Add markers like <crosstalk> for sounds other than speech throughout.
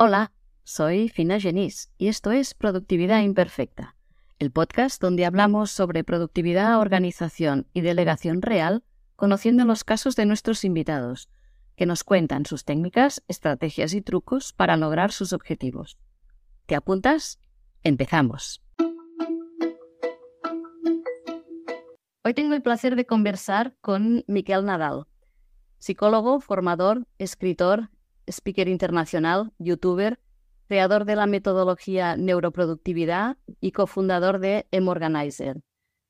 Hola, soy Fina Genís y esto es Productividad Imperfecta, el podcast donde hablamos sobre productividad, organización y delegación real, conociendo los casos de nuestros invitados, que nos cuentan sus técnicas, estrategias y trucos para lograr sus objetivos. ¿Te apuntas? Empezamos. Hoy tengo el placer de conversar con Miquel Nadal, psicólogo, formador, escritor, speaker internacional, youtuber, creador de la metodología neuroproductividad y cofundador de M-Organizer.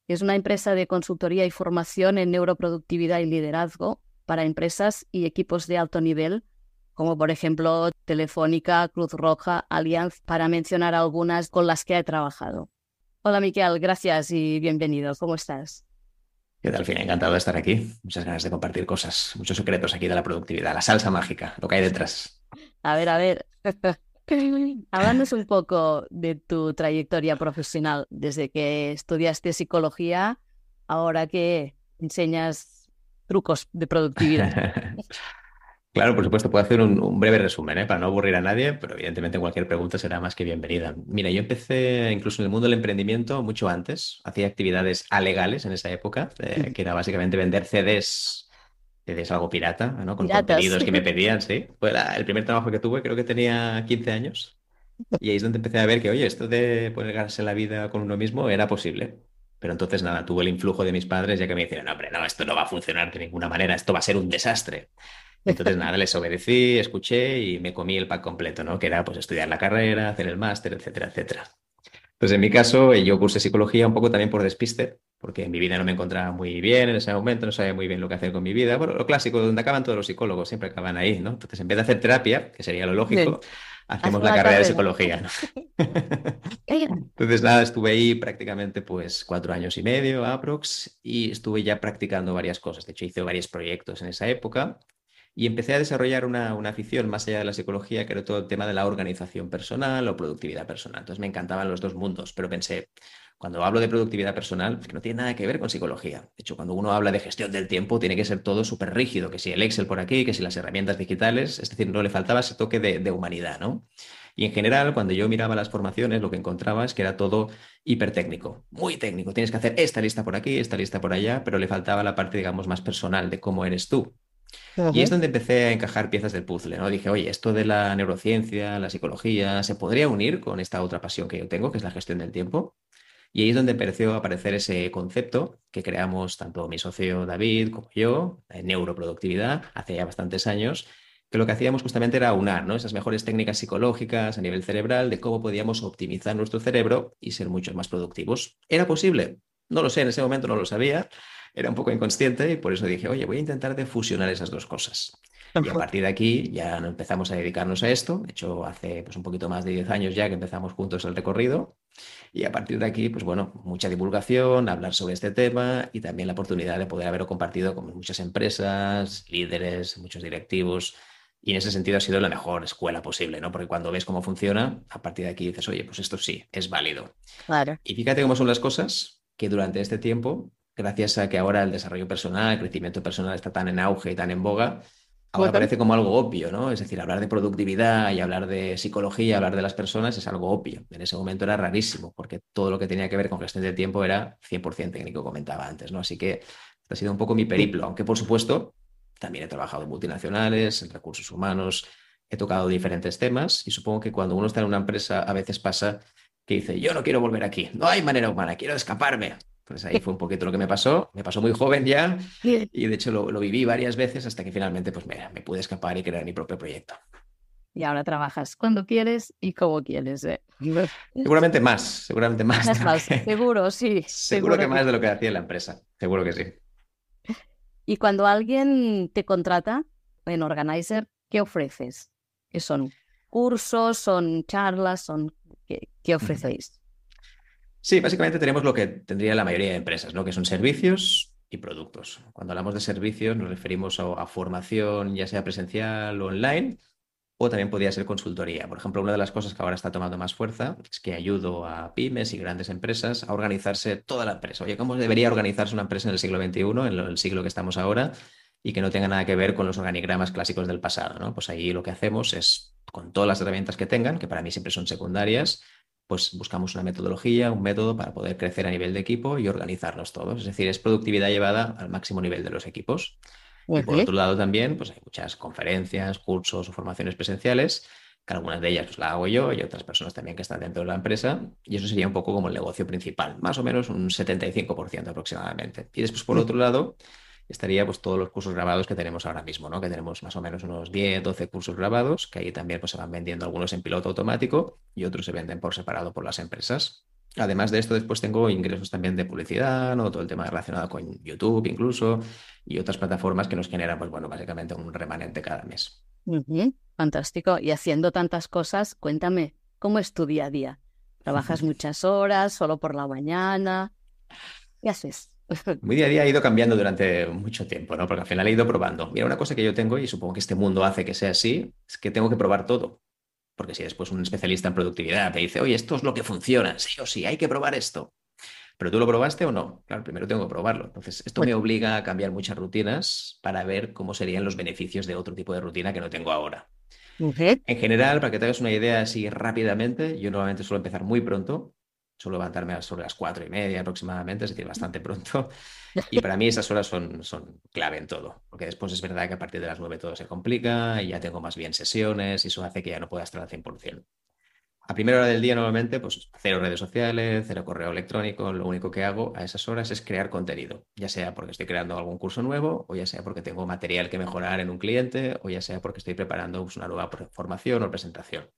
Es una empresa de consultoría y formación en neuroproductividad y liderazgo para empresas y equipos de alto nivel, como por ejemplo Telefónica, Cruz Roja, Allianz, para mencionar algunas con las que he trabajado. Hola Miquel, gracias y bienvenido. ¿Cómo estás? ¿Qué tal, fin? Encantado de estar aquí. Muchas ganas de compartir cosas, muchos secretos aquí de la productividad, la salsa mágica, lo que hay detrás. A ver, a ver. <laughs> Hablándonos un poco de tu trayectoria profesional desde que estudiaste psicología, ahora que enseñas trucos de productividad. <laughs> Claro, por supuesto, puedo hacer un, breve resumen ¿eh? para no aburrir a nadie, pero evidentemente cualquier pregunta será más que bienvenida. Mira, yo empecé incluso en el mundo del emprendimiento mucho antes, hacía actividades alegales en esa época, eh, que era básicamente vender CDs, CDs algo pirata, ¿no? con contenidos que me <laughs> pedían, sí. Fue el primer trabajo que tuve, creo que tenía 15 años, y ahí es donde empecé a ver que, oye, esto de ponerse la vida con uno mismo era posible. Pero entonces nada, tuve el influjo de mis padres ya que me dijeron, no, hombre, no, esto no va a funcionar de ninguna manera, esto va a ser un desastre. Entonces, nada, les obedecí, escuché y me comí el pack completo, ¿no? Que era pues estudiar la carrera, hacer el máster, etcétera, etcétera. Pues en mi caso, yo cursé psicología un poco también por despiste, porque en mi vida no me encontraba muy bien en ese momento, no sabía muy bien lo que hacer con mi vida. Bueno, lo clásico, donde acaban todos los psicólogos, siempre acaban ahí, ¿no? Entonces, en vez de hacer terapia, que sería lo lógico, hacemos la, carrera, de psicología. ¿no? <laughs> Entonces, nada, estuve ahí prácticamente pues cuatro años y medio, aprox, y estuve ya practicando varias cosas. De hecho, hice varios proyectos en esa época y empecé a desarrollar una, afición más allá de la psicología, que era todo el tema de la organización personal o productividad personal. Entonces me encantaban los dos mundos, pero pensé, cuando hablo de productividad personal, que no tiene nada que ver con psicología. De hecho, cuando uno habla de gestión del tiempo, tiene que ser todo súper rígido, que si el Excel por aquí, que si las herramientas digitales, es decir, no le faltaba ese toque de, de humanidad, ¿no? Y en general, cuando yo miraba las formaciones, lo que encontraba es que era todo hipertécnico, muy técnico. Tienes que hacer esta lista por aquí, esta lista por allá, pero le faltaba la parte, digamos, más personal de cómo eres tú. Y es donde empecé a encajar piezas del puzzle, ¿no? Dije, oye, esto de la neurociencia, la psicología, ¿se podría unir con esta otra pasión que yo tengo, que es la gestión del tiempo? Y ahí es donde empezó a aparecer ese concepto que creamos tanto mi socio David como yo, en neuroproductividad, hace ya bastantes años, que lo que hacíamos justamente era unar ¿no? esas mejores técnicas psicológicas a nivel cerebral de cómo podíamos optimizar nuestro cerebro y ser mucho más productivos. ¿Era posible? No lo sé, en ese momento no lo sabía, era un poco inconsciente y por eso dije, oye, voy a intentar de fusionar esas dos cosas. Y a partir de aquí ya empezamos a dedicarnos a esto. De hecho, hace pues, un poquito más de 10 años ya que empezamos juntos el recorrido. Y a partir de aquí, pues bueno, mucha divulgación, hablar sobre este tema y también la oportunidad de poder haberlo compartido con muchas empresas, líderes, muchos directivos. Y en ese sentido ha sido la mejor escuela posible, ¿no? Porque cuando ves cómo funciona, a partir de aquí dices, oye, pues esto sí, es válido. Claro. Y fíjate cómo son las cosas, que durante este tiempo gracias a que ahora el desarrollo personal, el crecimiento personal está tan en auge y tan en boga, ahora parece como algo obvio, ¿no? Es decir, hablar de productividad y hablar de psicología, hablar de las personas es algo obvio. En ese momento era rarísimo, porque todo lo que tenía que ver con gestión de tiempo era 100% técnico, comentaba antes, ¿no? Así que ha sido un poco mi periplo, aunque por supuesto también he trabajado en multinacionales, en recursos humanos, he tocado diferentes temas y supongo que cuando uno está en una empresa a veces pasa que dice, yo no quiero volver aquí, no hay manera humana, quiero escaparme. Pues ahí fue un poquito lo que me pasó. Me pasó muy joven ya y de hecho lo, viví varias veces hasta que finalmente pues me, me, pude escapar y crear mi propio proyecto. Y ahora trabajas cuando quieres y como quieres. ¿eh? <laughs> Seguramente más, seguramente más. seguro, sí. Seguro, que, más de lo que hacía en la empresa, seguro que sí. Y cuando alguien te contrata en Organizer, ¿qué ofreces? ¿Qué son? ¿Cursos? ¿Son charlas? ¿Son... ¿Qué, qué ofrecéis? Sí, básicamente tenemos lo que tendría la mayoría de empresas, ¿no? que son servicios y productos. Cuando hablamos de servicios nos referimos a, formación, ya sea presencial o online, o también podría ser consultoría. Por ejemplo, una de las cosas que ahora está tomando más fuerza es que ayudo a pymes y grandes empresas a organizarse toda la empresa. Oye, ¿cómo debería organizarse una empresa en el siglo XXI, en el siglo que estamos ahora? y que no tenga nada que ver con los organigramas clásicos del pasado, ¿no? Pues ahí lo que hacemos es, con todas las herramientas que tengan, que para mí siempre son secundarias, pues buscamos una metodología, un método para poder crecer a nivel de equipo y organizarlos todos. Es decir, es productividad llevada al máximo nivel de los equipos. Y por otro lado también, pues hay muchas conferencias, cursos o formaciones presenciales, que algunas de ellas pues la hago yo y otras personas también que están dentro de la empresa, y eso sería un poco como el negocio principal, más o menos un 75% aproximadamente. Y después, por otro lado, estaría pues todos los cursos grabados que tenemos ahora mismo, ¿no? Que tenemos más o menos unos 10, 12 cursos grabados, que ahí también pues se van vendiendo algunos en piloto automático y otros se venden por separado por las empresas. Además de esto, después tengo ingresos también de publicidad, ¿no? Todo el tema relacionado con YouTube incluso y otras plataformas que nos generan, pues bueno, básicamente un remanente cada mes. Fantástico. Y haciendo tantas cosas, cuéntame, ¿cómo es tu día a día? ¿Trabajas <laughs> muchas horas, solo por la mañana? ¿Qué haces? <laughs> Mi día a día ha ido cambiando durante mucho tiempo, ¿no? Porque al final he ido probando. Mira, una cosa que yo tengo, y supongo que este mundo hace que sea así, es que tengo que probar todo. Porque si después un especialista en productividad te dice, oye, esto es lo que funciona, sí o sí, hay que probar esto. Pero tú lo probaste o no? Claro, primero tengo que probarlo. Entonces, esto me obliga a cambiar muchas rutinas para ver cómo serían los beneficios de otro tipo de rutina que no tengo ahora. En general, para que te hagas una idea así rápidamente, yo normalmente suelo empezar muy pronto, suelo levantarme sobre las cuatro y media aproximadamente, es decir, bastante pronto. Y para mí esas horas son, son clave en todo, porque después es verdad que a partir de las nueve todo se complica y ya tengo más bien sesiones y eso hace que ya no pueda estar al 100%. A primera hora del día normalmente, pues cero redes sociales, cero correo electrónico, lo único que hago a esas horas es crear contenido, ya sea porque estoy creando algún curso nuevo, o ya sea porque tengo material que mejorar en un cliente, o ya sea porque estoy preparando pues, una nueva formación o presentación.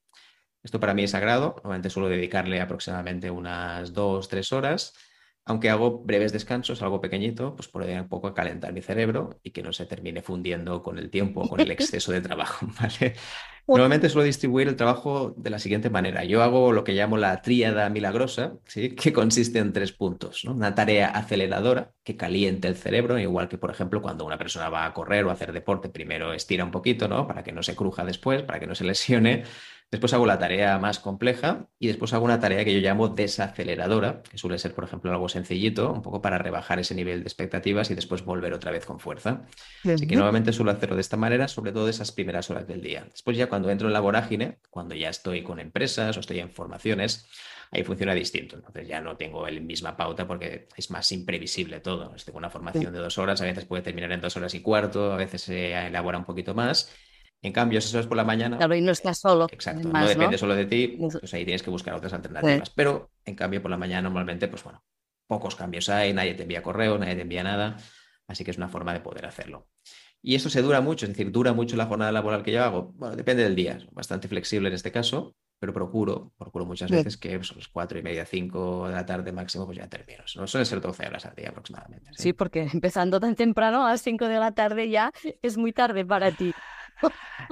Esto para mí es sagrado, normalmente suelo dedicarle aproximadamente unas dos, tres horas aunque hago breves descansos, algo pequeñito, pues por un poco a calentar mi cerebro y que no se termine fundiendo con el tiempo o con el <laughs> exceso de trabajo, <laughs> ¿vale? Normalmente suelo distribuir el trabajo de la siguiente manera. Yo hago lo que llamo la tríada milagrosa, ¿sí? <laughs> que consiste en tres puntos. Una tarea aceleradora que caliente el cerebro, igual que, por ejemplo, cuando una persona va a correr o a hacer deporte, primero estira un poquito, ¿no? Para que no se cruja después, para que no se lesione. Después hago la tarea más compleja y después hago una tarea que yo llamo desaceleradora, que suele ser, por ejemplo, algo sencillito, un poco para rebajar ese nivel de expectativas y después volver otra vez con fuerza. Así que nuevamente suelo hacerlo de esta manera, sobre todo esas primeras horas del día. Después ya cuando entro en la vorágine, cuando ya estoy con empresas o estoy en formaciones, ahí funciona distinto. Entonces ya no tengo la misma pauta porque es más imprevisible todo. Tengo una formación de dos horas, a veces puede terminar en dos horas y cuarto, a veces se elabora un poquito más en cambio, si eso es por la mañana. Claro, y no estás solo. Exacto, no depende solo de ti, pues ahí tienes que buscar otras alternativas. Pero en cambio, por la mañana normalmente, pues bueno, pocos cambios hay, nadie te envía correo, nadie te envía nada. Así que es una forma de poder hacerlo. Y eso se dura mucho, es decir, dura mucho la jornada laboral que yo hago. Bueno, depende del día, bastante flexible en este caso, pero procuro, procuro muchas veces que pues, a las cuatro y media, cinco de la tarde máximo, pues ya termino. No suelen ser 12 horas al día aproximadamente. ¿sí? porque <laughs> empezando tan temprano a las 5 de la tarde ya es muy tarde para ti.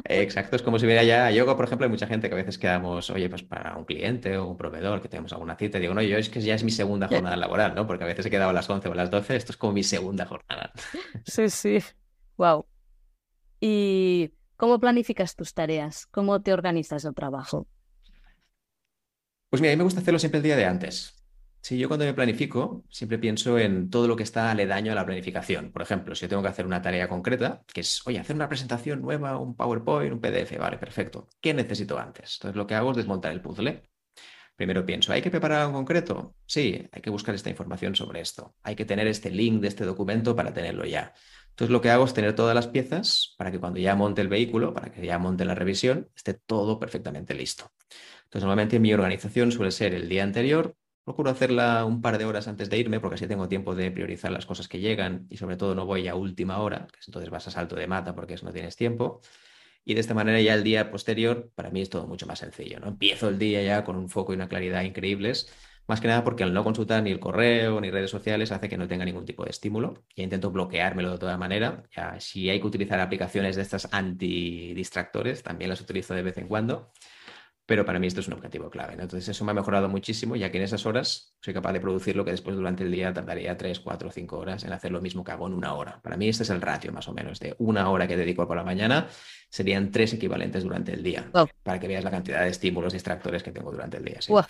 Exacto, es como si hubiera ya yoga, por ejemplo, hay mucha gente que a veces quedamos, oye, pues para un cliente o un proveedor que tenemos alguna cita, y digo, no, yo es que ya es mi segunda jornada laboral, ¿no? Porque a veces he quedado a las 11 o a las 12, esto es como mi segunda jornada. Sí, sí, wow. ¿Y cómo planificas tus tareas? ¿Cómo te organizas el trabajo? Pues mira, a mí me gusta hacerlo siempre el día de antes. Sí, yo cuando me planifico siempre pienso en todo lo que está aledaño a la planificación. Por ejemplo, si yo tengo que hacer una tarea concreta, que es, oye, hacer una presentación nueva, un PowerPoint, un PDF, vale, perfecto. ¿Qué necesito antes? Entonces lo que hago es desmontar el puzzle. Primero pienso, ¿hay que preparar algo concreto? Sí, hay que buscar esta información sobre esto. Hay que tener este link de este documento para tenerlo ya. Entonces lo que hago es tener todas las piezas para que cuando ya monte el vehículo, para que ya monte la revisión, esté todo perfectamente listo. Entonces normalmente mi organización suele ser el día anterior, Procuro hacerla un par de horas antes de irme porque así tengo tiempo de priorizar las cosas que llegan y sobre todo no voy a última hora, que entonces vas a salto de mata porque no tienes tiempo. Y de esta manera ya el día posterior para mí es todo mucho más sencillo. ¿no? Empiezo el día ya con un foco y una claridad increíbles, más que nada porque al no consultar ni el correo ni redes sociales hace que no tenga ningún tipo de estímulo. Ya intento bloqueármelo de toda manera. Ya, si hay que utilizar aplicaciones de estas antidistractores, también las utilizo de vez en cuando pero para mí esto es un objetivo clave. Entonces eso me ha mejorado muchísimo, ya que en esas horas soy capaz de producir lo que después durante el día tardaría 3, 4, 5 horas en hacer lo mismo que hago en una hora. Para mí este es el ratio más o menos de una hora que dedico por la mañana, serían tres equivalentes durante el día, para que veas la cantidad de estímulos distractores que tengo durante el día. <laughs>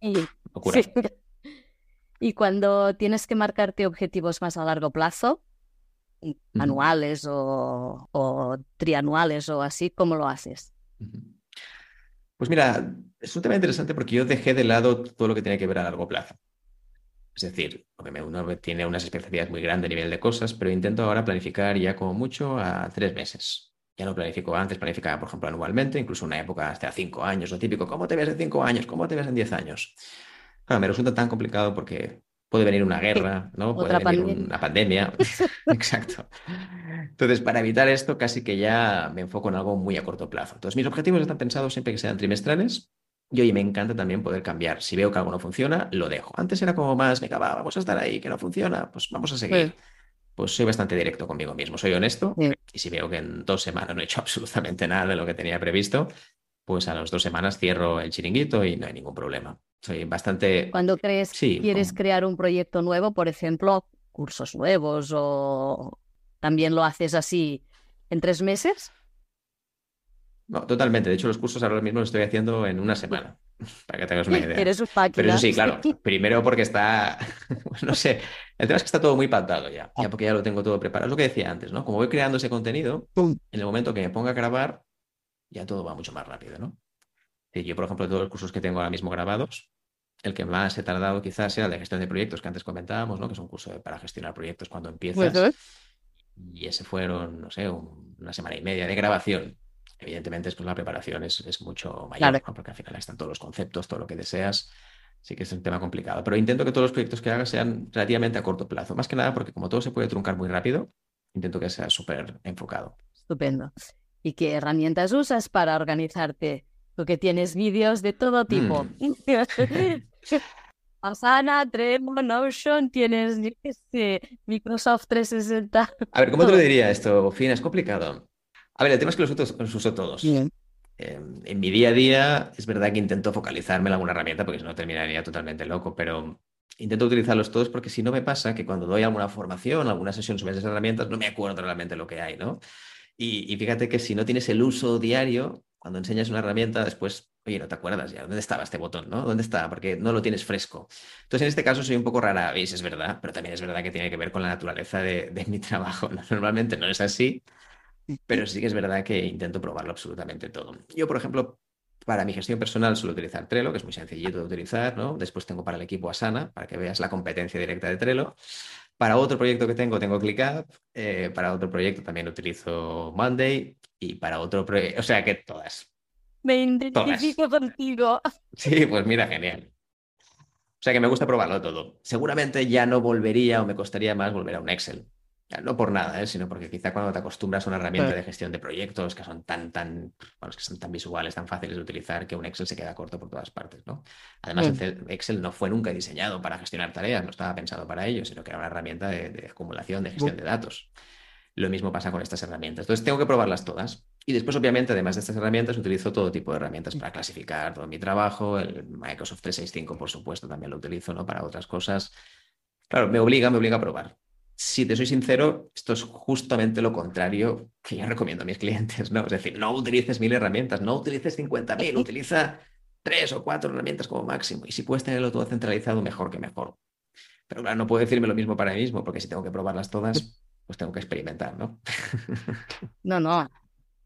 Y, <laughs> y cuando tienes que marcarte objetivos más a largo plazo, anuales o, o, trianuales o así, ¿cómo lo haces? Pues mira, es un tema interesante porque yo dejé de lado todo lo que tiene que ver a largo plazo. Es decir, uno tiene unas expectativas muy grandes a nivel de cosas, pero intento ahora planificar ya como mucho a tres meses. Ya no planifico antes, planificaba, por ejemplo, anualmente, incluso una época hasta cinco años, lo típico, ¿cómo te ves en cinco años? ¿Cómo te ves en diez años? Claro, me resulta tan complicado porque puede venir una guerra, ¿no? Puede venir una pandemia. <laughs> Exacto. Entonces, para evitar esto, casi que ya me enfoco en algo muy a corto plazo. Entonces, mis objetivos están pensados siempre que sean trimestrales. Y hoy me encanta también poder cambiar. Si veo que algo no funciona, lo dejo. Antes era como más, venga, va, vamos a estar ahí, que no funciona, pues vamos a seguir. Pues soy bastante directo conmigo mismo, soy honesto. Y si veo que en dos semanas no he hecho <laughs> absolutamente nada de lo que tenía previsto, pues a las dos semanas cierro el chiringuito y no hay ningún problema. Soy bastante... Cuando crees que quieres crear un proyecto nuevo, por ejemplo, cursos nuevos o también lo haces así en tres meses? No, totalmente. De hecho, los cursos ahora mismo los estoy haciendo en una semana, <laughs> para que tengas una idea. Eres un Pero eso sí, claro. Primero porque está, <laughs> no sé, el tema es que está todo muy pactado ya, ya porque ya lo tengo todo preparado. Es lo que decía antes, ¿no? Como voy creando ese contenido, en el momento que me ponga a grabar, ya todo va mucho más rápido, ¿no? Yo, por ejemplo, todos los cursos que tengo ahora mismo grabados, el que más he tardado quizás sea el de gestión de proyectos que antes comentábamos, ¿no? Que es un curso para gestionar proyectos cuando empiezas. Y ese fueron, no sé, una semana y media de grabación. Evidentemente, después la preparación es, es mucho mayor, porque al final están todos los conceptos, todo lo que deseas. Sí que es un tema complicado. Pero intento que todos los proyectos que haga sean relativamente a corto plazo. Más que nada porque como todo se puede truncar muy rápido, intento que sea súper enfocado. Estupendo. ¿Y qué herramientas usas para organizarte? Porque tienes vídeos de todo tipo. Mm. <laughs> <laughs> Asana, Trello, Notion, tienes Microsoft 360. A ver, ¿cómo te lo <laughs> diría esto, Fina? Es complicado. A ver, el tema es que los, uso todos. Em, en mi día a día es verdad que intento focalizarme en alguna herramienta porque si no terminaría totalmente loco, pero intento utilizarlos todos porque si no me pasa que cuando doy alguna formación, alguna sesión sobre esas herramientas, no me acuerdo realmente lo que hay, ¿no? y fíjate que si no tienes el uso diario, cuando enseñas una herramienta, después, oye, no te acuerdas ya, ¿dónde estaba este botón? ¿no? ¿Dónde está? Porque no lo tienes fresco. Entonces, en este caso soy un poco rara, ¿veis? Es verdad, pero también es verdad que tiene que ver con la naturaleza de, mi <laughs> trabajo. Normalmente no es así, pero sí que es verdad que intento probarlo absolutamente todo. Yo, por ejemplo, para mi gestión personal suelo utilizar Trello, que es muy sencillito de utilizar. Después tengo para el equipo Asana, para que veas la competencia directa de Trello. Para otro proyecto que tengo, tengo ClickUp. Eh, para otro proyecto también utilizo Monday y para otro proyecto, o sea que todas. Me identifico contigo. <laughs> Sí, pues mira, genial. O sea que me gusta probarlo todo. Seguramente ya no volvería o me costaría más volver a un Excel. No por nada, ¿eh? sino porque quizá cuando te acostumbras a una herramienta de gestión de proyectos que son tan, tan, bueno, que son tan visuales, tan fáciles de utilizar, que un Excel se queda corto por todas partes, ¿no? Además, Excel no fue nunca diseñado para gestionar tareas, no estaba pensado para ello, sino que era una herramienta de acumulación, de gestión de datos. Lo mismo pasa con estas herramientas. Entonces tengo que probarlas todas. Y después, obviamente, además de estas herramientas, utilizo todo tipo de herramientas para clasificar todo mi trabajo. El Microsoft 365, por supuesto, también lo utilizo ¿no? para otras cosas. Claro, me obliga, me obliga a probar. Si te soy sincero, esto es justamente lo contrario que yo recomiendo a mis clientes, ¿no? Es decir, no utilices mil herramientas, no utilices 50.000, utiliza tres o cuatro herramientas como máximo. Y si puedes tenerlo todo centralizado, mejor que mejor. Pero claro, no puedo decirme lo mismo para mí mismo, porque si tengo que probarlas todas, pues tengo que experimentar, ¿no? <laughs> no, no.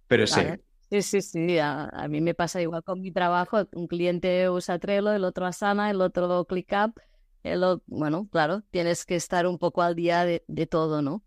Pero sí. Sí, sí, sí. A, mí me pasa igual con mi trabajo. Un cliente usa Trello, el otro Asana, el otro ClickUp. Bueno, claro, tienes que estar un poco al día de, todo, ¿no?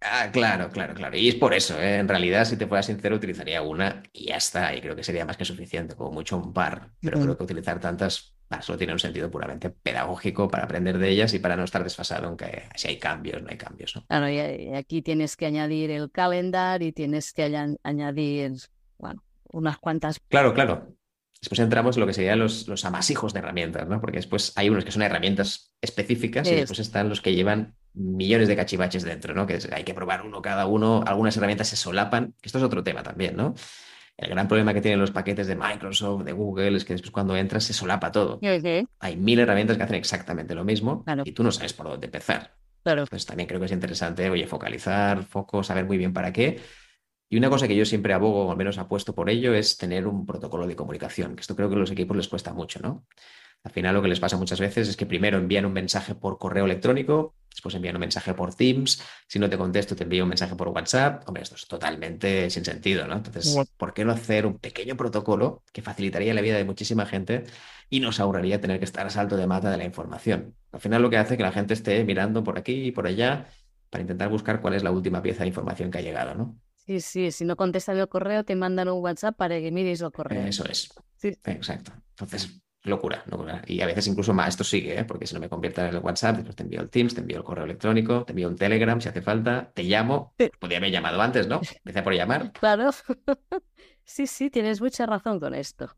Ah, claro, claro, claro. Y es por eso, ¿eh? en realidad, si te fuera sincero, utilizaría una y ya está. Y creo que sería más que suficiente, como mucho un par. Pero creo que utilizar tantas solo tiene un sentido puramente pedagógico para aprender de ellas y para no estar desfasado, aunque si hay cambios, no hay cambios. ¿no? Claro, y aquí tienes que añadir el calendar y tienes que añadir, bueno, unas cuantas. Claro, claro. Después entramos en lo que serían los, los amasijos de herramientas, ¿no? Porque después hay unos que son herramientas específicas y después están los que llevan millones de cachivaches dentro, ¿no? Que hay que probar uno cada uno. Algunas herramientas se solapan. Esto es otro tema también, ¿no? El gran problema que tienen los paquetes de Microsoft, de Google, es que después cuando entras se solapa todo. Hay mil herramientas que hacen exactamente lo mismo y tú no sabes por dónde empezar. Claro. Pues también creo que es interesante, oye, focalizar, foco, saber muy bien para qué. Y una cosa que yo siempre abogo, o al menos apuesto por ello, es tener un protocolo de comunicación, que esto creo que a los equipos les cuesta mucho, ¿no? Al final lo que les pasa muchas veces es que primero envían un mensaje por correo electrónico después envío un mensaje por Teams, si no te contesto te envío un mensaje por WhatsApp. Hombre, esto es totalmente sin sentido, ¿no? Entonces, ¿por qué no hacer un pequeño protocolo que facilitaría la vida de muchísima gente y nos ahorraría tener que estar a salto de mata de la información? Al final lo que hace es que la gente esté mirando por aquí y por allá para intentar buscar cuál es la última pieza de información que ha llegado, ¿no? Sí, sí, si no contestan el correo, te mandan un WhatsApp para que mires el correo. Eso es. Sí. Exacto. Entonces, locura, locura. Y a veces incluso más, esto sigue, ¿eh? porque si no me convierte en el WhatsApp, después te envío el Teams, te envío el correo electrónico, te envío un Telegram si hace falta, te llamo. Podría haber llamado antes, ¿no? <laughs> Empecé por llamar. Claro. <laughs> sí, sí, tienes mucha razón con esto.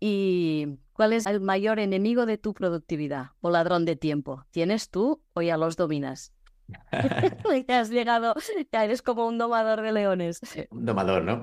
¿Y cuál es el mayor enemigo de tu productividad o ladrón de tiempo? ¿Tienes tú o ya los dominas? <laughs> ya has llegado, ya eres como un domador de leones. Un domador, ¿no?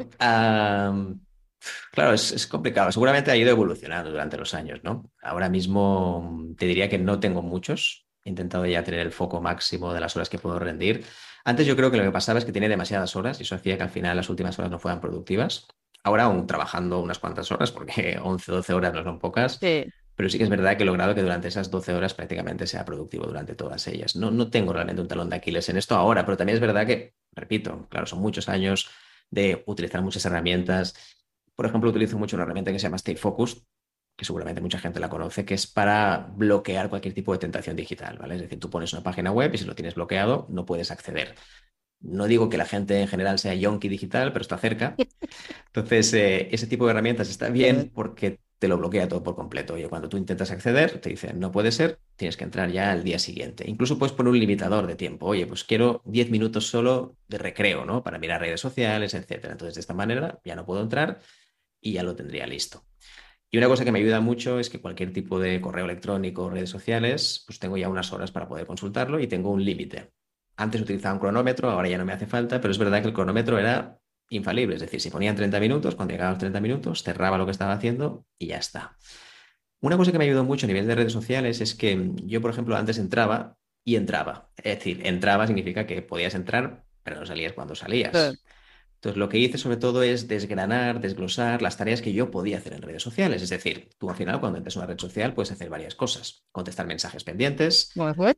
claro, es, complicado. Seguramente ha ido evolucionando durante los años, ¿no? Ahora mismo te diría que no tengo muchos. He intentado ya tener el foco máximo de las horas que puedo rendir. Antes yo creo que lo que pasaba es que tenía demasiadas horas y eso hacía que al final las últimas horas no fueran productivas. Ahora aún trabajando unas cuantas horas, porque <laughs> 11, 12 horas no son pocas. Sí. Pero sí que es verdad que he logrado que durante esas 12 horas prácticamente sea productivo durante todas ellas. No, no tengo realmente un talón de Aquiles en esto ahora, pero también es verdad que, repito, claro, son muchos años de utilizar muchas herramientas. Por ejemplo, utilizo mucho una herramienta que se llama Stay Focused, que seguramente mucha gente la conoce, que es para bloquear cualquier tipo de tentación digital, ¿vale? Es decir, tú pones una página web y si lo tienes bloqueado no puedes acceder. No digo que la gente en general sea yonki digital, pero está cerca. <laughs> Entonces, eh, ese tipo de herramientas está bien porque te lo bloquea todo por completo. Oye, cuando tú intentas acceder, te dice, no puede ser, tienes que entrar ya al día siguiente. Incluso puedes poner un limitador de tiempo. Oye, pues quiero 10 minutos solo de recreo, ¿no? Para mirar redes sociales, etcétera. Entonces, de esta manera ya no puedo entrar y ya lo tendría listo. Y una cosa que me ayuda mucho es que cualquier tipo de correo electrónico o redes sociales, pues tengo ya unas horas para poder consultarlo y tengo un límite. Antes utilizaba un cronómetro, ahora ya no me hace falta, pero es verdad que el cronómetro era infalible. Es decir, si ponían 30 minutos, cuando llegaban los 30 minutos, cerraba lo que estaba haciendo y ya está. Una cosa que me ayudó mucho a nivel de redes sociales es que yo, por ejemplo, antes entraba y entraba. Es decir, entraba significa que podías entrar, pero no salías cuando salías. Entonces, lo que hice sobre todo es desgranar, desglosar las tareas que yo podía hacer en redes sociales. Es decir, tú al final cuando entras a una red social puedes hacer varias cosas. Contestar mensajes pendientes.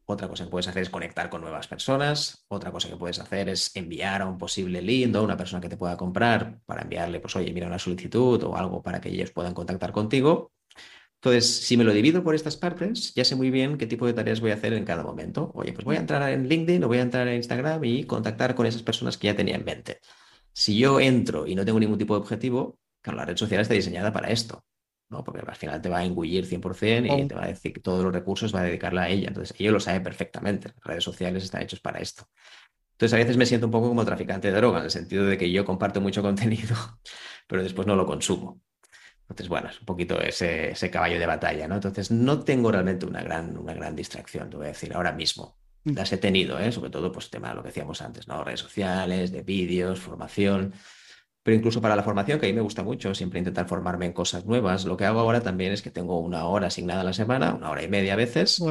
Otra cosa que puedes hacer es conectar con nuevas personas. Otra cosa que puedes hacer es enviar a un posible lead a una persona que te pueda comprar para enviarle, pues, oye, mira una solicitud o algo para que ellos puedan contactar contigo. Entonces, si me lo divido por estas partes, ya sé muy bien qué tipo de tareas voy a hacer en cada momento. Oye, pues voy a entrar en LinkedIn o voy a entrar en Instagram y contactar con esas personas que ya tenía en mente. Si yo entro y no tengo ningún tipo de objetivo, claro, la red social está diseñada para esto, ¿no? Porque al final te va a engullir 100% y te va a decir que todos los recursos va a dedicarla a ella. Entonces, ellos lo sabe perfectamente. Las redes sociales están hechas para esto. Entonces, a veces me siento un poco como traficante de droga, en el sentido de que yo comparto mucho <laughs> contenido, pero después no lo consumo. Entonces, bueno, es un poquito ese, ese caballo de batalla, ¿no? Entonces, no tengo realmente una gran, una gran distracción, te voy a decir, ahora mismo. Las he tenido, ¿eh? sobre todo pues tema de lo que decíamos antes, ¿no? Redes sociales, de vídeos, formación. Pero incluso para la formación, que a mí me gusta mucho, siempre intentar formarme en cosas nuevas, lo que hago ahora también es que tengo una hora asignada a la semana, una hora y media a veces,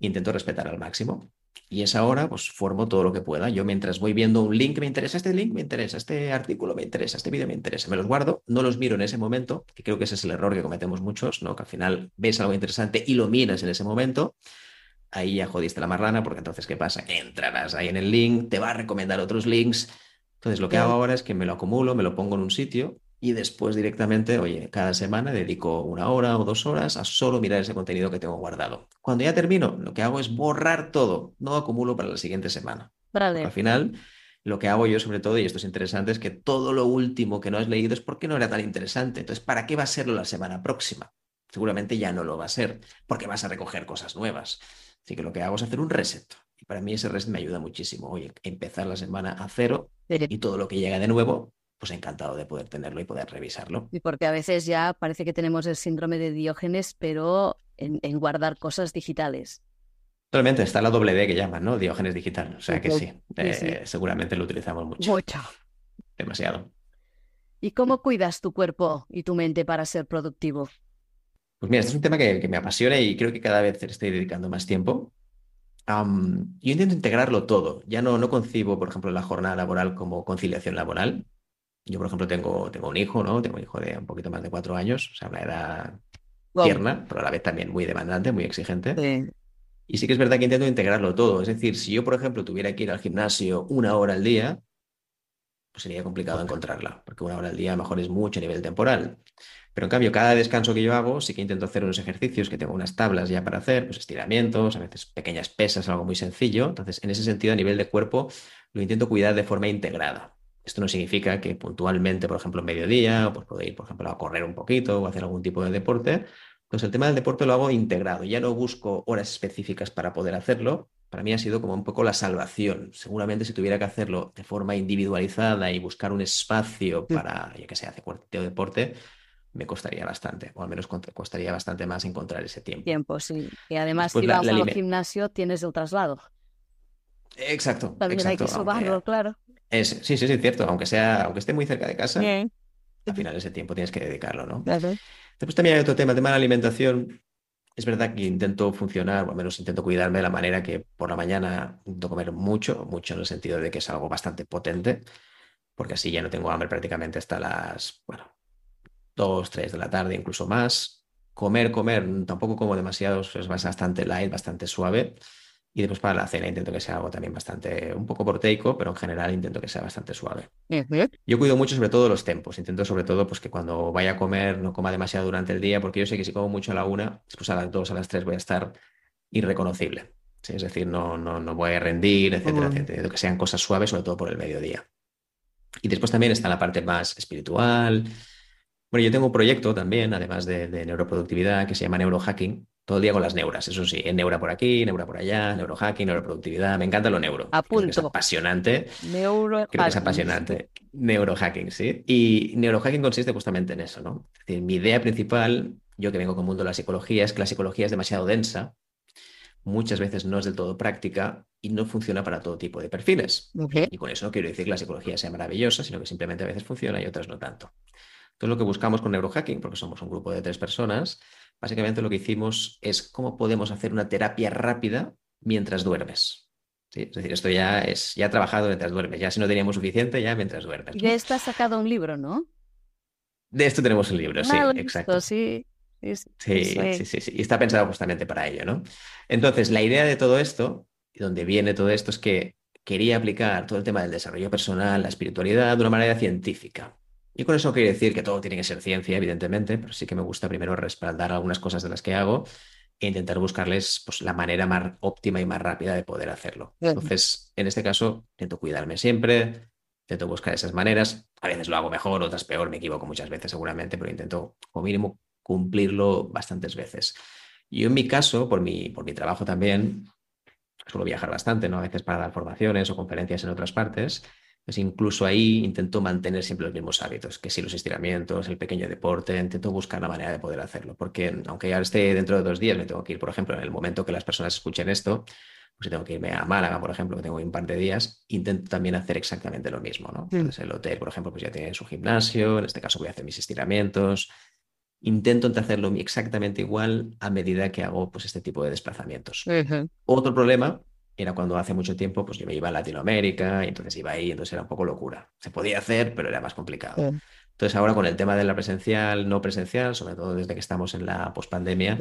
intento respetar al máximo. Y esa hora, pues formo todo lo que pueda. Yo mientras voy viendo un link, me interesa este link, me interesa este artículo, me interesa este vídeo, me interesa, me los guardo, no los miro en ese momento, que creo que ese es el error que cometemos muchos, ¿no? Que al final ves algo interesante y lo miras en ese momento ahí ya jodiste la marrana, porque entonces, ¿qué pasa? Que entrarás ahí en el link, te va a recomendar otros links. Entonces, lo que hago ahora es que me lo acumulo, me lo pongo en un sitio y después directamente, oye, cada semana dedico una hora o dos horas a solo mirar ese contenido que tengo guardado. Cuando ya termino, lo que hago es borrar todo, no acumulo para la siguiente semana. Al final, lo que hago yo sobre todo, y esto es interesante, es que todo lo último que no has leído es porque no era tan interesante. Entonces, ¿para qué va a serlo la semana próxima? Seguramente ya no lo va a ser, porque vas a recoger cosas nuevas. Así que lo que hago es hacer un reset. Y para mí ese reset me ayuda muchísimo. Oye, empezar la semana a cero y todo lo que llega de nuevo, pues encantado de poder tenerlo y poder revisarlo. Y porque a veces ya parece que tenemos el síndrome de Diógenes, pero en, guardar cosas digitales. Totalmente, está la doble D que llaman, ¿no? Diógenes digital. O sea que sí, eh, seguramente lo utilizamos mucho. Mucho. Demasiado. ¿Y cómo cuidas tu cuerpo y tu mente para ser productivo? Pues mira, este es un tema que, me apasiona y creo que cada vez estoy dedicando más tiempo. yo intento integrarlo todo. Ya no, no concibo, por ejemplo, la jornada laboral como conciliación laboral. Yo, por ejemplo, tengo, tengo un hijo, ¿no? Tengo un hijo de un poquito más de cuatro años, o sea, una edad tierna, pero a la vez también muy demandante, muy exigente. Y sí que es verdad que intento integrarlo todo. Es decir, si yo, por ejemplo, tuviera que ir al gimnasio una hora al día, pues sería complicado encontrarla, porque una hora al día a lo mejor es mucho a nivel temporal. Pero en cambio, cada descanso que yo hago, sí que intento hacer unos ejercicios que tengo unas tablas ya para hacer, pues estiramientos, a veces pequeñas pesas, algo muy sencillo. Entonces, en ese sentido, a nivel de cuerpo, lo intento cuidar de forma integrada. Esto no significa que puntualmente, por ejemplo, en mediodía, pues puedo ir, por ejemplo, a correr un poquito o hacer algún tipo de deporte. Pues el tema del deporte lo hago integrado. Ya no busco horas específicas para poder hacerlo. Para mí ha sido como un poco la salvación. Seguramente si tuviera que hacerlo de forma individualizada y buscar un espacio para, ya que sé, hacer cualquier deporte, me costaría bastante, o al menos costaría bastante más encontrar ese tiempo. Tiempo, sí. Y además, si vas al gimnasio, tienes el traslado. Exacto. También hay que subarlo, claro. Es, sí, sí, sí, cierto. Aunque sea, aunque esté muy cerca de casa, al final ese tiempo tienes que dedicarlo, ¿no? Después también hay otro tema, el tema de la alimentación. Es verdad que intento funcionar, o al menos intento cuidarme de la manera que por la mañana intento comer mucho, mucho en el sentido de que es algo bastante potente, porque así ya no tengo hambre prácticamente hasta las, bueno, 2, 3 de la tarde, incluso más. Comer, comer, tampoco como demasiado, es bastante light, bastante suave. Y después para la cena intento que sea algo también bastante, un poco proteico, pero en general intento que sea bastante suave. Yo cuido mucho sobre todo los tempos. Intento sobre todo pues que cuando vaya a comer no coma demasiado durante el día, porque yo sé que si como mucho a la una, después a las dos, a las tres voy a estar irreconocible. Es decir, no, no, no voy a rendir, etcétera, etcétera. Que sean cosas suaves, sobre todo por el mediodía. Y después también está la parte más espiritual, bueno, yo tengo un proyecto también, además de, neuroproductividad, que se llama neurohacking. Todo el día con las neuras, eso sí, en neura por aquí, neura por allá, neurohacking, neuroproductividad. Me encanta lo neuro. Creo es apasionante. Neurohacking. Creo que es apasionante. Neurohacking, sí. Y neurohacking consiste justamente en eso, ¿no? Es decir, mi idea principal, yo que vengo con el mundo de la psicología, es que la psicología es demasiado densa, muchas veces no es del todo práctica y no funciona para todo tipo de perfiles. Y con eso no quiero decir que la psicología sea maravillosa, sino que simplemente a veces funciona y otras no tanto. Entonces, lo que buscamos con neurohacking, porque somos un grupo de tres personas, básicamente lo que hicimos es cómo podemos hacer una terapia rápida mientras duermes. Es decir, esto ya es ya trabajado mientras duermes. Ya si no teníamos suficiente, ya mientras duermes. Y de esto has sacado un libro, ¿no? De esto tenemos un libro, sí, exacto. Sí. Sí, sí, sí, sí, Y está pensado justamente para ello, ¿no? Entonces, la idea de todo esto, y donde viene todo esto, es que quería aplicar todo el tema del desarrollo personal, la espiritualidad, de una manera científica. Y con eso quiere decir que todo tiene que ser ciencia, evidentemente, pero sí que me gusta primero respaldar algunas cosas de las que hago e intentar buscarles pues, la manera más óptima y más rápida de poder hacerlo. Entonces, en este caso, intento cuidarme siempre, intento buscar esas maneras. A veces lo hago mejor, otras peor, me equivoco muchas veces seguramente, pero intento como mínimo cumplirlo bastantes veces. Yo en mi caso, por mi, por mi trabajo también, suelo viajar bastante, ¿no? A veces para dar formaciones o conferencias en otras partes. Pues incluso ahí intento mantener siempre los mismos hábitos, que si los estiramientos, el pequeño deporte, intento buscar la manera de poder hacerlo, porque aunque ya esté dentro de dos días, me tengo que ir, por ejemplo, en el momento que las personas escuchen esto, pues si tengo que irme a Málaga, por ejemplo, que tengo un par de días, intento también hacer exactamente lo mismo, ¿no? Entonces el hotel, por ejemplo, pues ya tiene su gimnasio, en este caso voy a hacer mis estiramientos, intento hacerlo exactamente igual a medida que hago pues este tipo de desplazamientos. Otro problema era cuando hace mucho tiempo pues yo me iba a Latinoamérica y entonces iba ahí, entonces era un poco locura. Se podía hacer, pero era más complicado. Entonces ahora con el tema de la presencial, no presencial, sobre todo desde que estamos en la pospandemia,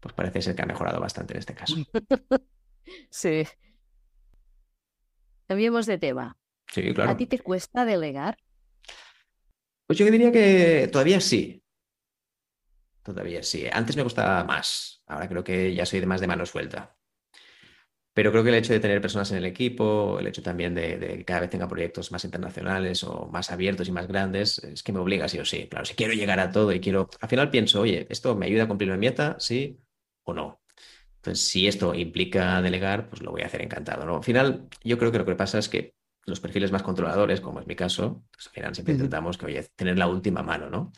pues parece ser que ha mejorado bastante en este caso. <laughs> sí. Cambiemos de tema. Sí, claro. ¿A ti te cuesta delegar? Pues yo diría que todavía sí. Todavía sí. Antes me costaba más. Ahora creo que ya soy de más de mano suelta. Pero creo que el hecho de tener personas en el equipo, el hecho también de, que cada vez tenga proyectos más internacionales o más abiertos y más grandes, es que me obliga sí o sí. Claro, si quiero llegar a todo y quiero, al final pienso, oye, ¿esto me ayuda a cumplir mi meta? ¿Sí o no? Entonces, si esto implica delegar, pues lo voy a hacer encantado. ¿no? Al final, yo creo que lo que pasa es que los perfiles más controladores, como es mi caso, pues al final siempre intentamos que, oye, tener la última mano, ¿no?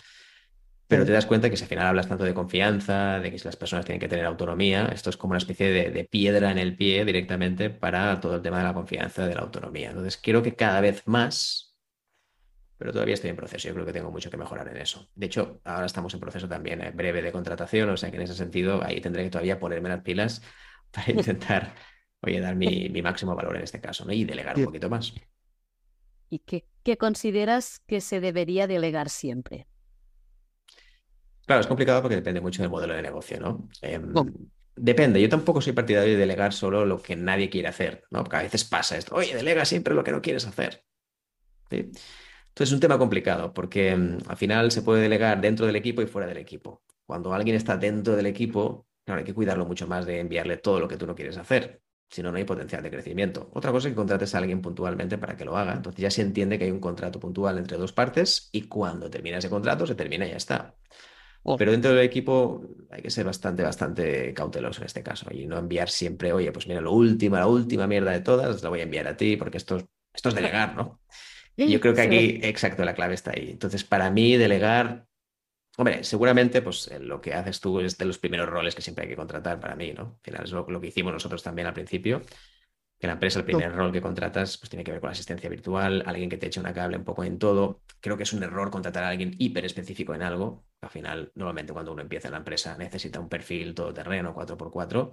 Pero te das cuenta que si al final hablas tanto de confianza, de que si las personas tienen que tener autonomía, esto es como una especie de, piedra en el pie directamente para todo el tema de la confianza, de la autonomía. Entonces, quiero que cada vez más, pero todavía estoy en proceso, yo creo que tengo mucho que mejorar en eso. De hecho, ahora estamos en proceso también eh, breve de contratación, o sea que en ese sentido ahí tendré que todavía ponerme las pilas <laughs> para intentar, oye, dar mi, máximo valor en este caso, ¿no? Y delegar un poquito más. ¿Y qué consideras que se debería delegar siempre? Claro, es complicado porque depende mucho del modelo de negocio, ¿no? Em, Depende, yo tampoco soy partidario de delegar solo lo que nadie quiere hacer, ¿no? Porque a veces pasa esto, oye, delega siempre lo que no quieres hacer. ¿sí? Entonces es un tema complicado porque mm, al final se puede delegar dentro del equipo y fuera del equipo. Cuando alguien está dentro del equipo, claro, hay que cuidarlo mucho más de enviarle todo lo que tú no quieres hacer, si no, no hay potencial de crecimiento. Otra cosa es que contrates a alguien puntualmente para que lo haga. Entonces ya se entiende que hay un contrato puntual entre dos partes y cuando termina ese contrato se termina y ya está. Oh. Pero dentro del equipo hay que ser bastante, bastante cauteloso en este caso y no enviar siempre, oye, pues mira, lo último, la última mierda de todas, la voy a enviar a ti porque esto, esto es delegar, ¿no? <laughs> Y yo creo que aquí, exacto, la clave está ahí. Entonces, para mí, delegar, hombre, seguramente, pues lo que haces tú es de los primeros roles que siempre hay que contratar para mí, ¿no? Al final es lo, lo que hicimos nosotros también al principio que la empresa el primer rol que contratas pues tiene que ver con la asistencia virtual, alguien que te eche una cable un poco en todo. Creo que es un error contratar a alguien hiper específico en algo. Al final, normalmente cuando uno empieza en la empresa necesita un perfil todoterreno 4x4,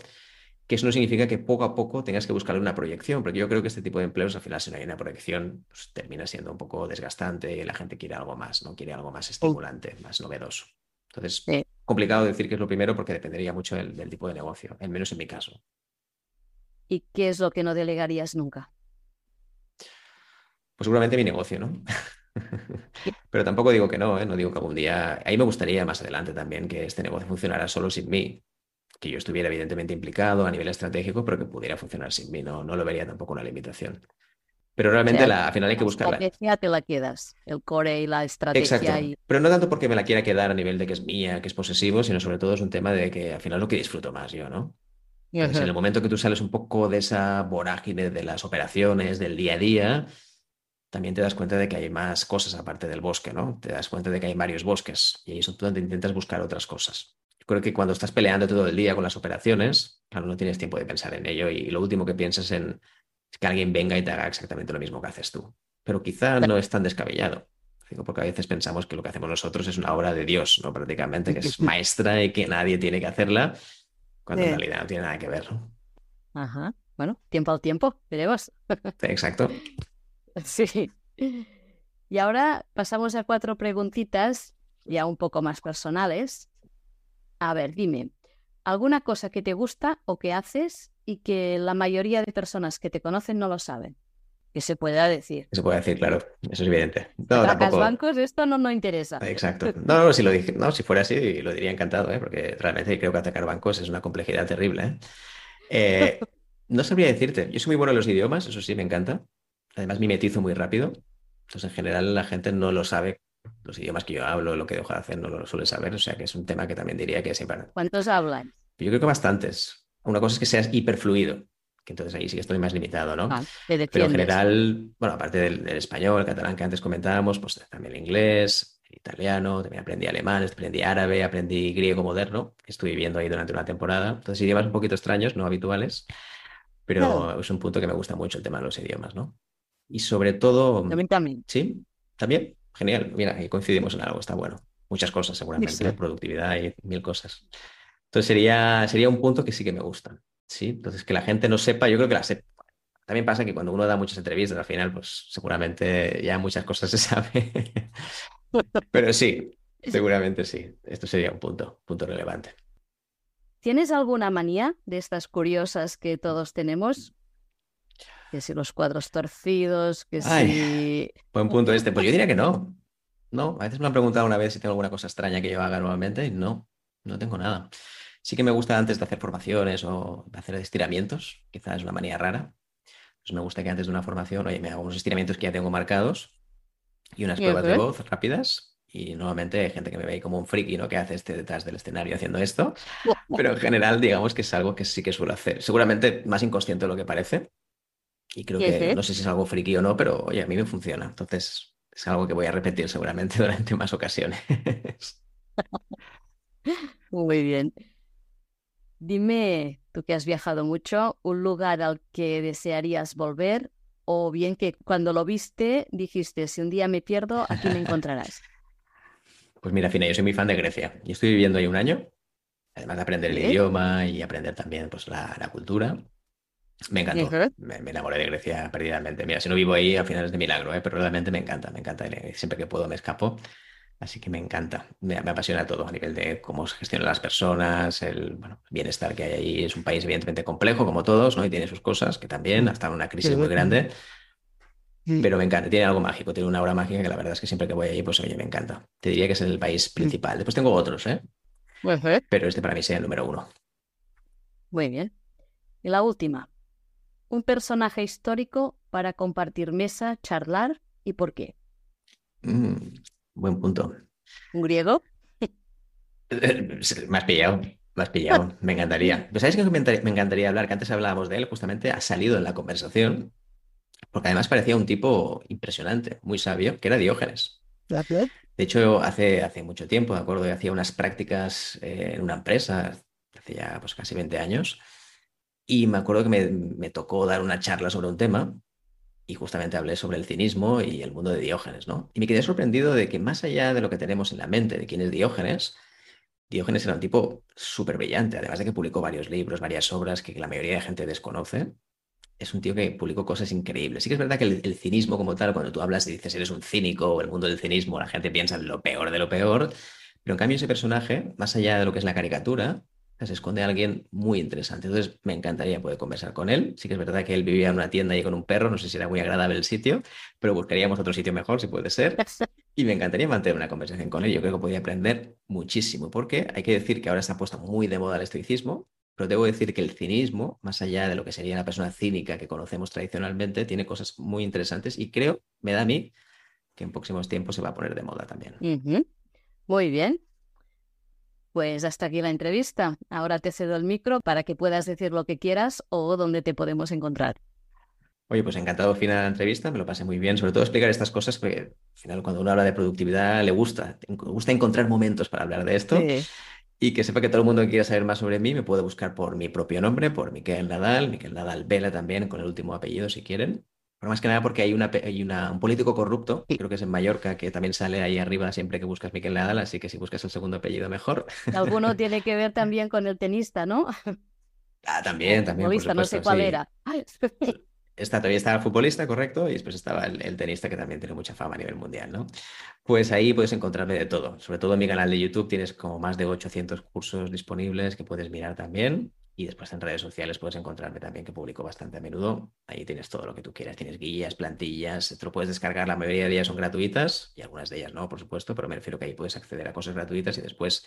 que eso no significa que poco a poco tengas que buscarle una proyección, porque yo creo que este tipo de empleos al final si no hay una proyección pues, termina siendo un poco desgastante y la gente quiere algo más, no quiere algo más estimulante, más novedoso. Entonces, complicado decir que es lo primero porque dependería mucho del, del tipo de negocio, al menos en mi caso. ¿Y qué es lo que no delegarías nunca? Pues seguramente mi negocio, ¿no? <laughs> Pero tampoco digo que no, ¿eh? no digo que algún día. Ahí me gustaría más adelante también que este negocio funcionara solo sin mí, que yo estuviera evidentemente implicado a nivel estratégico, pero que pudiera funcionar sin mí. No, no lo vería tampoco una limitación. Pero realmente la, al final hay que buscarla. La estrategia te la quedas, el core y la estrategia. Exacto. Pero no tanto porque me la quiera quedar a nivel de que es mía, que es posesivo, sino sobre todo es un tema de que al final lo que disfruto más yo, ¿no? En el momento que tú sales un poco de esa vorágine de las operaciones, del día a día, también te das cuenta de que hay más cosas aparte del bosque, ¿no? Te das cuenta de que hay varios bosques y ahí es donde intentas buscar otras cosas. Yo creo que cuando estás peleando todo el día con las operaciones, claro, no tienes tiempo de pensar en ello y lo último que piensas en es que alguien venga y te haga exactamente lo mismo que haces tú. Pero quizá no es tan descabellado. Porque a veces pensamos que lo que hacemos nosotros es una obra de Dios, ¿no? Prácticamente, que es maestra y que nadie tiene que hacerla cuando en realidad no tiene nada que ver. Ajá. Bueno, tiempo al tiempo, veremos. <laughs> Exacto. Sí. Y ahora pasamos a cuatro preguntitas ya un poco más personales. A ver, dime, ¿alguna cosa que te gusta o que haces y que la mayoría de personas que te conocen no lo saben? Que se pueda decir. Se puede decir, claro, eso es evidente. No, bancos, esto no nos interesa. Exacto. <laughs> No, no, si lo dije, no, si fuera así, lo diría encantado, ¿eh? porque realmente creo que atacar bancos es una complejidad terrible. ¿eh? Eh, <laughs> no sabría decirte. Yo soy muy bueno en los idiomas, eso sí, me encanta. Además, mimetizo muy rápido. Entonces, en general, la gente no lo sabe. Los idiomas que yo hablo, lo que dejo de hacer, no lo suele saber. O sea, que es un tema que también diría que siempre. ¿Cuántos hablan? Yo creo que bastantes. Una cosa es que seas hiperfluido que entonces ahí sí que estoy más limitado, ¿no? Pero en general, bueno, aparte del, español, el catalán que antes comentábamos, pues también el inglés, el italiano, también aprendí alemán, aprendí árabe, aprendí griego moderno, estuve viviendo ahí durante una temporada. Entonces idiomas un poquito extraños, no habituales, pero es un punto que me gusta mucho el tema de los idiomas, ¿no? Y sobre todo... También, también. Sí, también. Genial. Mira, ahí coincidimos en algo, está bueno. Muchas cosas seguramente, productividad y mil cosas. Entonces sería, sería un punto que sí que me gusta. Sí, entonces que la gente no sepa, yo creo que la sepa. También pasa que cuando uno da muchas entrevistas al final, pues seguramente ya muchas cosas se <laughs> sabe. Pero sí, seguramente sí. Esto sería un punto, punto relevante. ¿Tienes alguna manía de estas curiosas que todos tenemos? Que si los cuadros torcidos, que si... Buen punto este. Pues yo diría que no. No, a veces me han preguntado una vez si tengo alguna cosa extraña que yo haga normalmente y no, no tengo nada. Sí que me gusta antes de hacer formaciones o de hacer estiramientos, quizás es una manía rara. Pues me gusta que antes de una formación, oye, me hago unos estiramientos que ya tengo marcados y unas pruebas de voz rápidas. Y nuevamente hay gente que me ve como un friki, ¿no? Que hace este detrás del escenario haciendo esto. <laughs> Pero en general, digamos que es algo que sí que suelo hacer. Seguramente más inconsciente de lo que parece. Y creo que no sé si es algo friki o no, pero oye, a mí me funciona. Entonces es algo que voy a repetir seguramente <laughs> durante más ocasiones. <laughs> Muy bien. Dime, tú que has viajado mucho, un lugar al que desearías volver o bien que cuando lo viste dijiste, si un día me pierdo, aquí me encontrarás. <laughs> Pues mira, Fina, yo soy muy fan de Grecia. Yo estoy viviendo ahí un año, además de aprender el idioma y aprender también pues, la, cultura. Me encantó. Me, enamoré de Grecia perdidamente. Mira, si no vivo ahí, al final es de milagro, ¿eh? pero realmente me encanta, me encanta. Siempre que puedo me escapo. Así que me encanta, me, apasiona todo a nivel de cómo se gestionan las personas, el bueno, bienestar que hay ahí. Es un país evidentemente complejo, como todos, ¿no? Y tiene sus cosas, que también, hasta una crisis muy grande. Pero me encanta, tiene algo mágico, tiene una aura mágica que la verdad es que siempre que voy allí, pues oye, me encanta. Te diría que es el país principal. Después tengo otros, ¿eh? Pero este para mí sería el número uno. Muy bien. Y la última. Un personaje histórico para compartir mesa, charlar y por qué. Mm, buen punto. ¿Un griego? <laughs> me has pillado, me has pillado, me encantaría. Pero ¿sabes qué me encantaría hablar? Que antes hablábamos de él, justamente ha salido en la conversación, porque además parecía un tipo impresionante, muy sabio, que era Diógenes. De hecho, hace, hace mucho tiempo, de acuerdo, hacía unas prácticas eh, en una empresa, hace ya pues, casi 20 años, y me acuerdo que me, me tocó dar una charla sobre un tema y justamente hablé sobre el cinismo y el mundo de Diógenes, ¿no? Y me quedé sorprendido de que más allá de lo que tenemos en la mente de quién es Diógenes, Diógenes era un tipo súper brillante, además de que publicó varios libros, varias obras que la mayoría de gente desconoce. Es un tío que publicó cosas increíbles. Sí que es verdad que el, cinismo como tal, cuando tú hablas y dices eres un cínico o el mundo del cinismo, la gente piensa en lo peor de lo peor, pero en cambio ese personaje, más allá de lo que es la caricatura, se esconde alguien muy interesante. Entonces, me encantaría poder conversar con él. Sí que es verdad que él vivía en una tienda y con un perro, no sé si era muy agradable el sitio, pero buscaríamos otro sitio mejor, si puede ser. <laughs> Y me encantaría mantener una conversación con él. Yo creo que podría aprender muchísimo, porque hay que decir que ahora se ha puesto muy de moda el estoicismo, pero debo decir que el cinismo, más allá de lo que sería la persona cínica que conocemos tradicionalmente, tiene cosas muy interesantes y creo, me da a mí, que en próximos tiempos se va a poner de moda también. Muy bien. Pues hasta aquí la entrevista. Ahora te cedo el micro para que puedas decir lo que quieras o dónde te podemos encontrar. Oye, pues encantado al final de la entrevista, me lo pasé muy bien, sobre todo explicar estas cosas, porque al final cuando uno habla de productividad le gusta, le gusta encontrar momentos para hablar de esto. Y que sepa que todo el mundo que quiera saber más sobre mí me puede buscar por mi propio nombre, por Miquel Nadal, Miquel Nadal Vela también, con el último apellido si quieren más que nada porque hay, una, hay una, un político corrupto, creo que es en Mallorca, que también sale ahí arriba siempre que buscas Miquel Nadal, así que si buscas el segundo apellido mejor. Alguno <laughs> tiene que ver también con el tenista, ¿no? Ah, también, también. Futbolista, no sé cuál era. <laughs> Está, todavía estaba futbolista, correcto, y después estaba el, tenista que también tiene mucha fama a nivel mundial, ¿no? Pues ahí puedes encontrarme de todo. Sobre todo en mi canal de YouTube tienes como más de 800 cursos disponibles que puedes mirar también. Y después en redes sociales puedes encontrarme también, que publico bastante a menudo. Ahí tienes todo lo que tú quieras. Tienes guías, plantillas, te lo puedes descargar. La mayoría de ellas son gratuitas y algunas de ellas no, por supuesto, pero me refiero que ahí puedes acceder a cosas gratuitas y después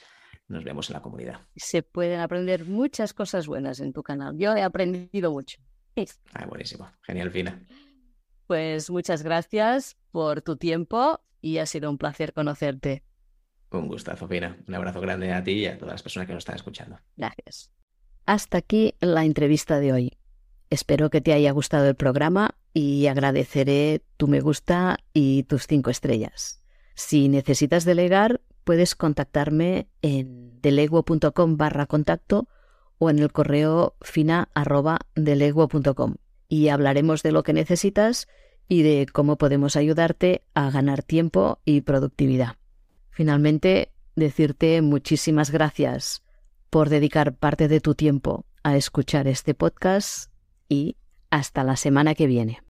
nos vemos en la comunidad. Se pueden aprender muchas cosas buenas en tu canal. Yo he aprendido mucho. <laughs> Ah, buenísimo. Genial, Fina. Pues muchas gracias por tu tiempo y ha sido un placer conocerte. Un gustazo, Fina. Un abrazo grande a ti y a todas las personas que nos están escuchando. Gracias. Hasta aquí la entrevista de hoy. Espero que te haya gustado el programa y agradeceré tu me gusta y tus cinco estrellas. Si necesitas delegar, puedes contactarme en deleguo.com barra contacto o en el correo fina y hablaremos de lo que necesitas y de cómo podemos ayudarte a ganar tiempo y productividad. Finalmente, decirte muchísimas gracias por dedicar parte de tu tiempo a escuchar este podcast y hasta la semana que viene.